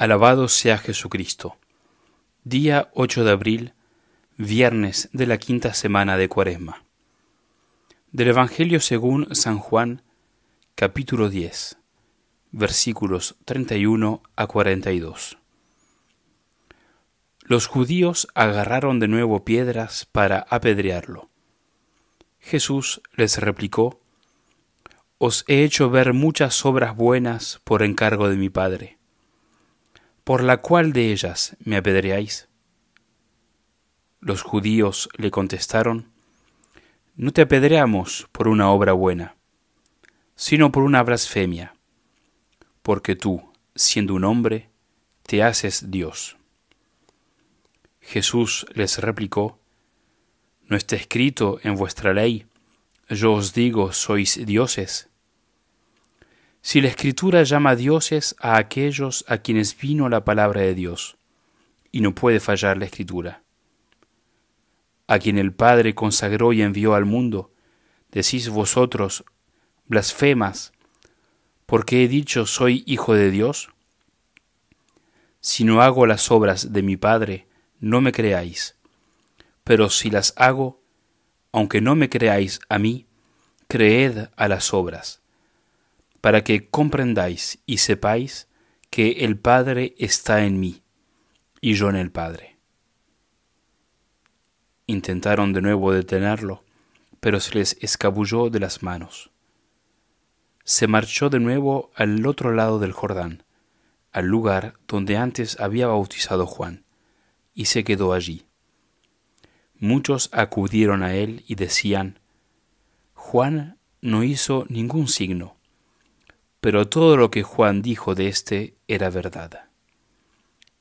Alabado sea Jesucristo. Día 8 de abril, viernes de la quinta semana de Cuaresma. Del Evangelio según San Juan, capítulo 10, versículos 31 a 42. Los judíos agarraron de nuevo piedras para apedrearlo. Jesús les replicó, Os he hecho ver muchas obras buenas por encargo de mi Padre ¿Por la cual de ellas me apedreáis? Los judíos le contestaron, No te apedreamos por una obra buena, sino por una blasfemia, porque tú, siendo un hombre, te haces Dios. Jesús les replicó, ¿No está escrito en vuestra ley, yo os digo, sois dioses? Si la Escritura llama dioses a aquellos a quienes vino la palabra de Dios, y no puede fallar la Escritura, a quien el Padre consagró y envió al mundo, decís vosotros, blasfemas, porque he dicho soy hijo de Dios? Si no hago las obras de mi Padre, no me creáis, pero si las hago, aunque no me creáis a mí, creed a las obras para que comprendáis y sepáis que el Padre está en mí y yo en el Padre. Intentaron de nuevo detenerlo, pero se les escabulló de las manos. Se marchó de nuevo al otro lado del Jordán, al lugar donde antes había bautizado Juan, y se quedó allí. Muchos acudieron a él y decían, Juan no hizo ningún signo pero todo lo que Juan dijo de éste era verdad.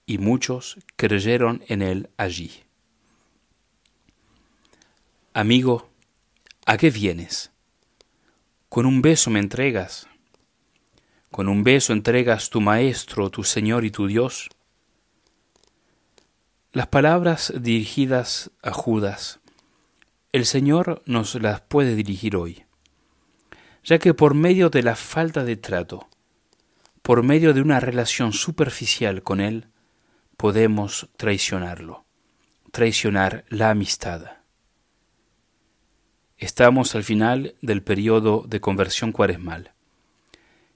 Y muchos creyeron en él allí. Amigo, ¿a qué vienes? Con un beso me entregas. Con un beso entregas tu Maestro, tu Señor y tu Dios. Las palabras dirigidas a Judas, el Señor nos las puede dirigir hoy ya que por medio de la falta de trato, por medio de una relación superficial con Él, podemos traicionarlo, traicionar la amistad. Estamos al final del periodo de conversión cuaresmal.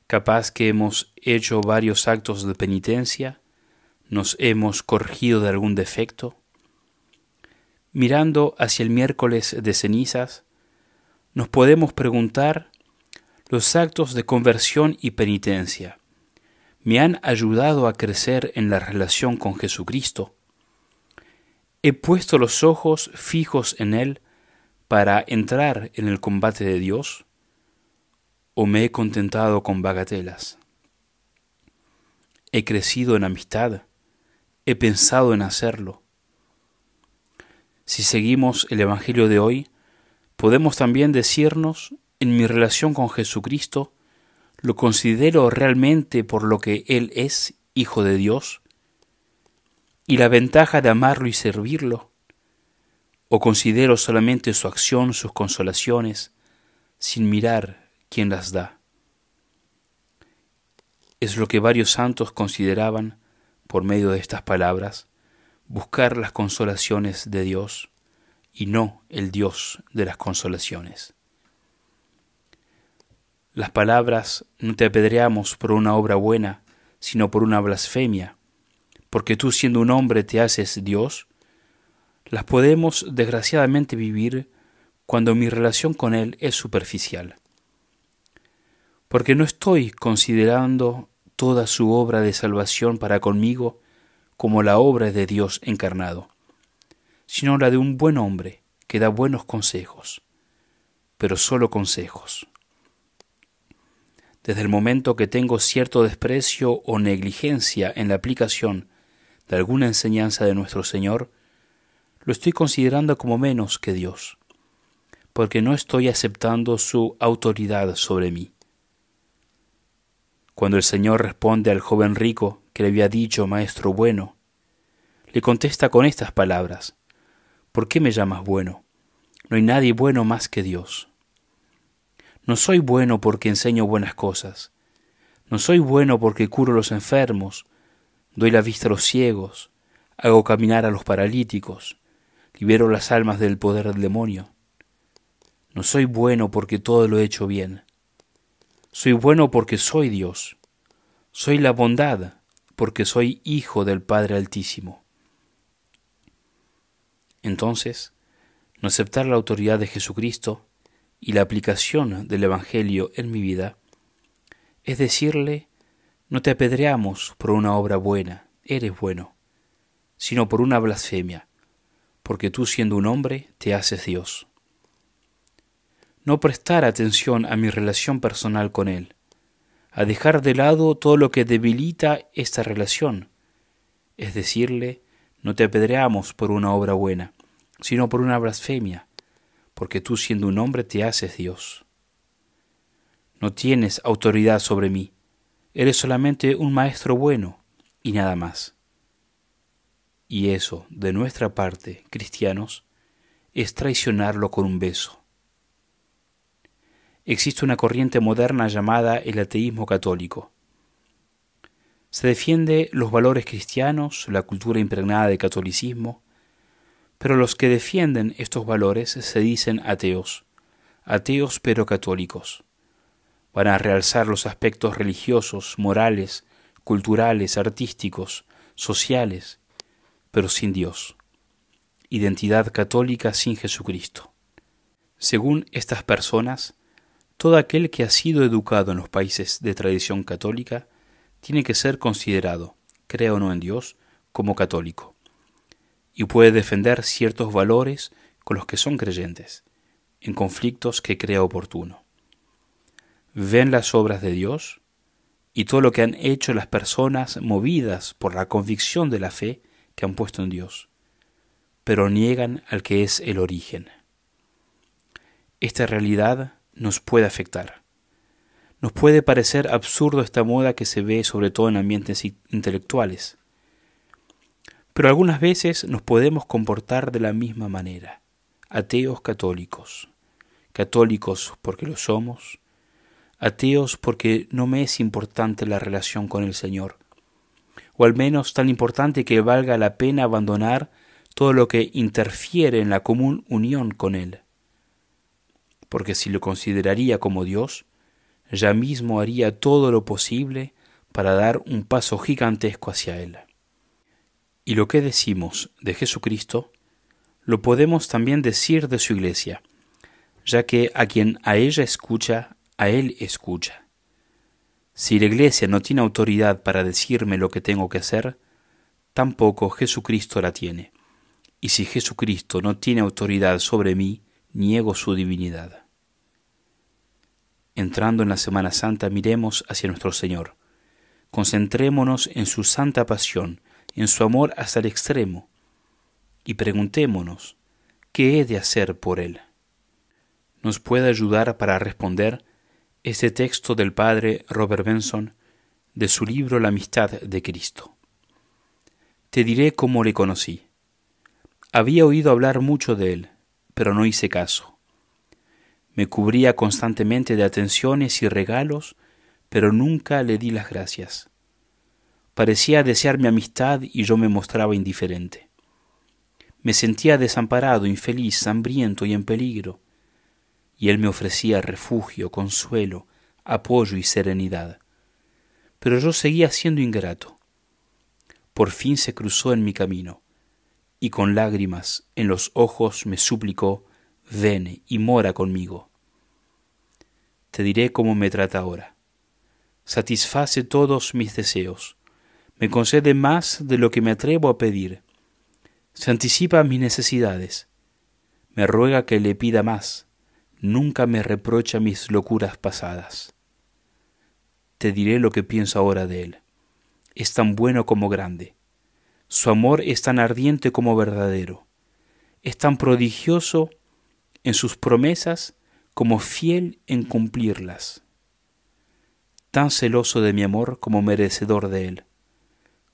Capaz que hemos hecho varios actos de penitencia, nos hemos corregido de algún defecto. Mirando hacia el miércoles de cenizas, nos podemos preguntar los actos de conversión y penitencia me han ayudado a crecer en la relación con Jesucristo. He puesto los ojos fijos en Él para entrar en el combate de Dios o me he contentado con bagatelas. He crecido en amistad, he pensado en hacerlo. Si seguimos el Evangelio de hoy, podemos también decirnos en mi relación con Jesucristo, lo considero realmente por lo que Él es, Hijo de Dios, y la ventaja de amarlo y servirlo, o considero solamente su acción, sus consolaciones, sin mirar quién las da. Es lo que varios santos consideraban, por medio de estas palabras, buscar las consolaciones de Dios y no el Dios de las consolaciones. Las palabras no te apedreamos por una obra buena, sino por una blasfemia, porque tú siendo un hombre te haces Dios, las podemos desgraciadamente vivir cuando mi relación con Él es superficial. Porque no estoy considerando toda su obra de salvación para conmigo como la obra de Dios encarnado, sino la de un buen hombre que da buenos consejos, pero solo consejos desde el momento que tengo cierto desprecio o negligencia en la aplicación de alguna enseñanza de nuestro Señor, lo estoy considerando como menos que Dios, porque no estoy aceptando su autoridad sobre mí. Cuando el Señor responde al joven rico que le había dicho, Maestro bueno, le contesta con estas palabras, ¿por qué me llamas bueno? No hay nadie bueno más que Dios. No soy bueno porque enseño buenas cosas. No soy bueno porque curo los enfermos. doy la vista a los ciegos, hago caminar a los paralíticos, libero las almas del poder del demonio. No soy bueno porque todo lo he hecho bien. Soy bueno porque soy Dios. Soy la bondad porque soy hijo del Padre Altísimo. Entonces, no aceptar la autoridad de Jesucristo y la aplicación del Evangelio en mi vida es decirle, no te apedreamos por una obra buena, eres bueno, sino por una blasfemia, porque tú siendo un hombre te haces Dios. No prestar atención a mi relación personal con Él, a dejar de lado todo lo que debilita esta relación, es decirle, no te apedreamos por una obra buena, sino por una blasfemia, porque tú siendo un hombre te haces Dios. No tienes autoridad sobre mí, eres solamente un maestro bueno y nada más. Y eso, de nuestra parte, cristianos, es traicionarlo con un beso. Existe una corriente moderna llamada el ateísmo católico. Se defiende los valores cristianos, la cultura impregnada de catolicismo, pero los que defienden estos valores se dicen ateos, ateos pero católicos. Van a realzar los aspectos religiosos, morales, culturales, artísticos, sociales, pero sin Dios. Identidad católica sin Jesucristo. Según estas personas, todo aquel que ha sido educado en los países de tradición católica tiene que ser considerado, crea o no en Dios, como católico y puede defender ciertos valores con los que son creyentes, en conflictos que crea oportuno. Ven las obras de Dios y todo lo que han hecho las personas movidas por la convicción de la fe que han puesto en Dios, pero niegan al que es el origen. Esta realidad nos puede afectar. Nos puede parecer absurdo esta moda que se ve sobre todo en ambientes intelectuales pero algunas veces nos podemos comportar de la misma manera, ateos católicos, católicos porque lo somos, ateos porque no me es importante la relación con el Señor, o al menos tan importante que valga la pena abandonar todo lo que interfiere en la común unión con Él. Porque si lo consideraría como Dios, ya mismo haría todo lo posible para dar un paso gigantesco hacia Él. Y lo que decimos de Jesucristo, lo podemos también decir de su iglesia, ya que a quien a ella escucha, a él escucha. Si la iglesia no tiene autoridad para decirme lo que tengo que hacer, tampoco Jesucristo la tiene. Y si Jesucristo no tiene autoridad sobre mí, niego su divinidad. Entrando en la Semana Santa, miremos hacia nuestro Señor. Concentrémonos en su santa pasión, en su amor hasta el extremo, y preguntémonos, ¿qué he de hacer por Él? Nos puede ayudar para responder este texto del padre Robert Benson de su libro La amistad de Cristo. Te diré cómo le conocí. Había oído hablar mucho de él, pero no hice caso. Me cubría constantemente de atenciones y regalos, pero nunca le di las gracias. Parecía desear mi amistad y yo me mostraba indiferente. Me sentía desamparado, infeliz, hambriento y en peligro, y él me ofrecía refugio, consuelo, apoyo y serenidad. Pero yo seguía siendo ingrato. Por fin se cruzó en mi camino, y con lágrimas en los ojos me suplicó, ven y mora conmigo. Te diré cómo me trata ahora. Satisface todos mis deseos, me concede más de lo que me atrevo a pedir. Se anticipa a mis necesidades. Me ruega que le pida más. Nunca me reprocha mis locuras pasadas. Te diré lo que pienso ahora de él. Es tan bueno como grande. Su amor es tan ardiente como verdadero. Es tan prodigioso en sus promesas como fiel en cumplirlas. Tan celoso de mi amor como merecedor de él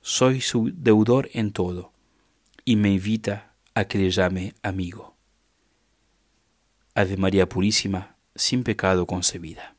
soy su deudor en todo, y me invita a que le llame amigo. Ave María Purísima, sin pecado concebida.